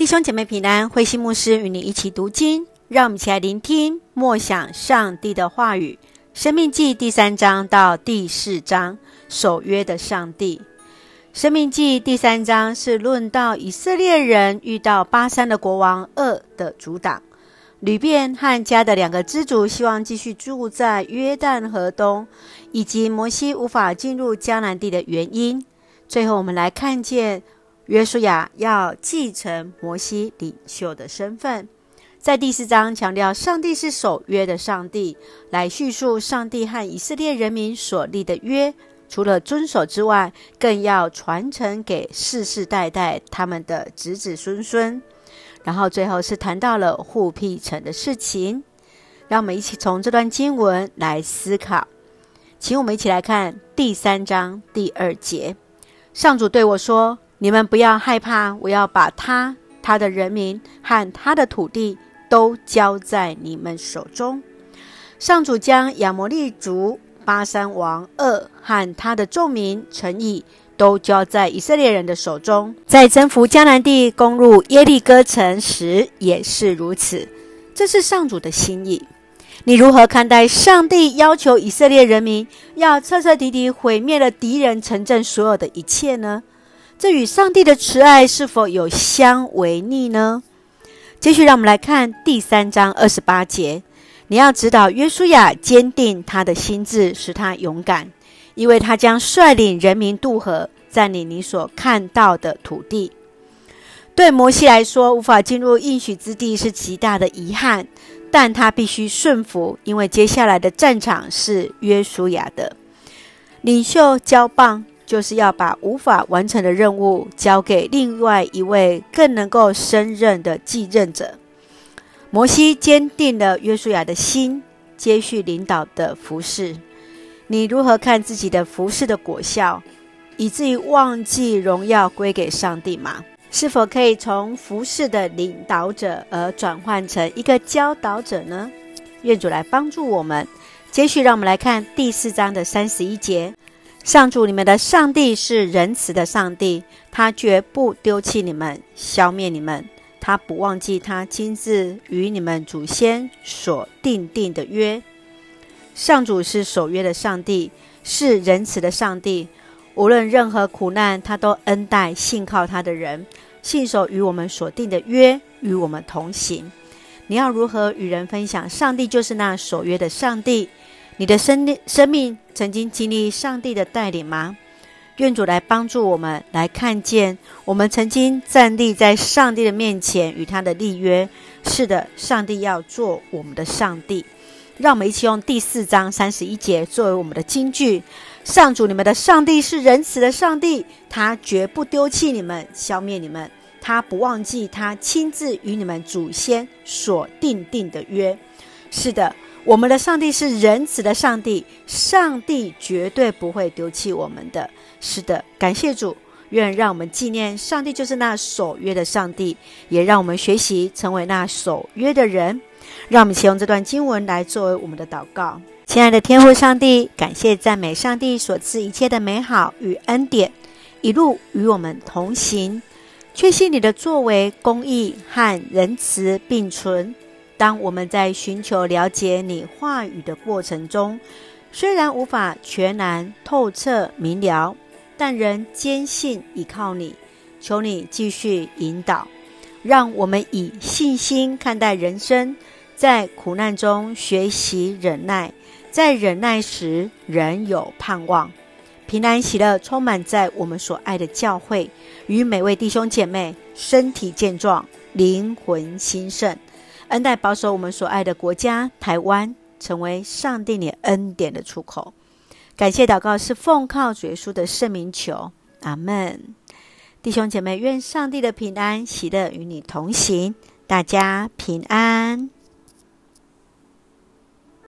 弟兄姐妹平安，慧馨牧师与你一起读经，让我们一起来聆听默想上帝的话语。生命记第三章到第四章，守约的上帝。生命记第三章是论到以色列人遇到巴珊的国王噩的阻挡，流便和迦的两个支族希望继续住在约旦河东，以及摩西无法进入迦南地的原因。最后，我们来看见。约书亚要继承摩西领袖的身份，在第四章强调上帝是守约的上帝，来叙述上帝和以色列人民所立的约，除了遵守之外，更要传承给世世代代他们的子子孙孙。然后最后是谈到了护庇城的事情，让我们一起从这段经文来思考。请我们一起来看第三章第二节，上主对我说。你们不要害怕，我要把他、他的人民和他的土地都交在你们手中。上主将亚摩利族巴珊王噩和他的众民城邑都交在以色列人的手中。在征服迦南地、攻入耶利哥城时也是如此。这是上主的心意。你如何看待上帝要求以色列人民要彻彻底底毁灭了敌人城镇所有的一切呢？这与上帝的慈爱是否有相违逆呢？继续让我们来看第三章二十八节。你要指导约书亚坚定他的心志，使他勇敢，因为他将率领人民渡河，占领你所看到的土地。对摩西来说，无法进入应许之地是极大的遗憾，但他必须顺服，因为接下来的战场是约书亚的。领袖交棒。就是要把无法完成的任务交给另外一位更能够胜任的继任者。摩西坚定了约书亚的心，接续领导的服饰。你如何看自己的服饰的果效，以至于忘记荣耀归给上帝吗？是否可以从服饰的领导者而转换成一个教导者呢？愿主来帮助我们。接续，让我们来看第四章的三十一节。上主，你们的上帝是仁慈的上帝，他绝不丢弃你们，消灭你们。他不忘记他亲自与你们祖先所订定的约。上主是守约的上帝，是仁慈的上帝。无论任何苦难，他都恩待信靠他的人，信守与我们所定的约，与我们同行。你要如何与人分享？上帝就是那守约的上帝。你的生生命曾经经历上帝的带领吗？愿主来帮助我们，来看见我们曾经站立在上帝的面前，与他的立约。是的，上帝要做我们的上帝。让我们一起用第四章三十一节作为我们的金句：上主，你们的上帝是仁慈的上帝，他绝不丢弃你们，消灭你们。他不忘记他亲自与你们祖先所订定的约。是的。我们的上帝是仁慈的上帝，上帝绝对不会丢弃我们的。是的，感谢主，愿让我们纪念上帝就是那守约的上帝，也让我们学习成为那守约的人。让我们先用这段经文来作为我们的祷告。亲爱的天父上帝，感谢赞美上帝所赐一切的美好与恩典，一路与我们同行，确信你的作为公义和仁慈并存。当我们在寻求了解你话语的过程中，虽然无法全然透彻明了，但仍坚信依靠你。求你继续引导，让我们以信心看待人生，在苦难中学习忍耐，在忍耐时仍有盼望。平安喜乐充满在我们所爱的教会，与每位弟兄姐妹身体健壮，灵魂兴盛。恩待保守我们所爱的国家台湾，成为上帝你恩典的出口。感谢祷告是奉靠主耶稣的圣名求，阿门。弟兄姐妹，愿上帝的平安喜乐与你同行，大家平安。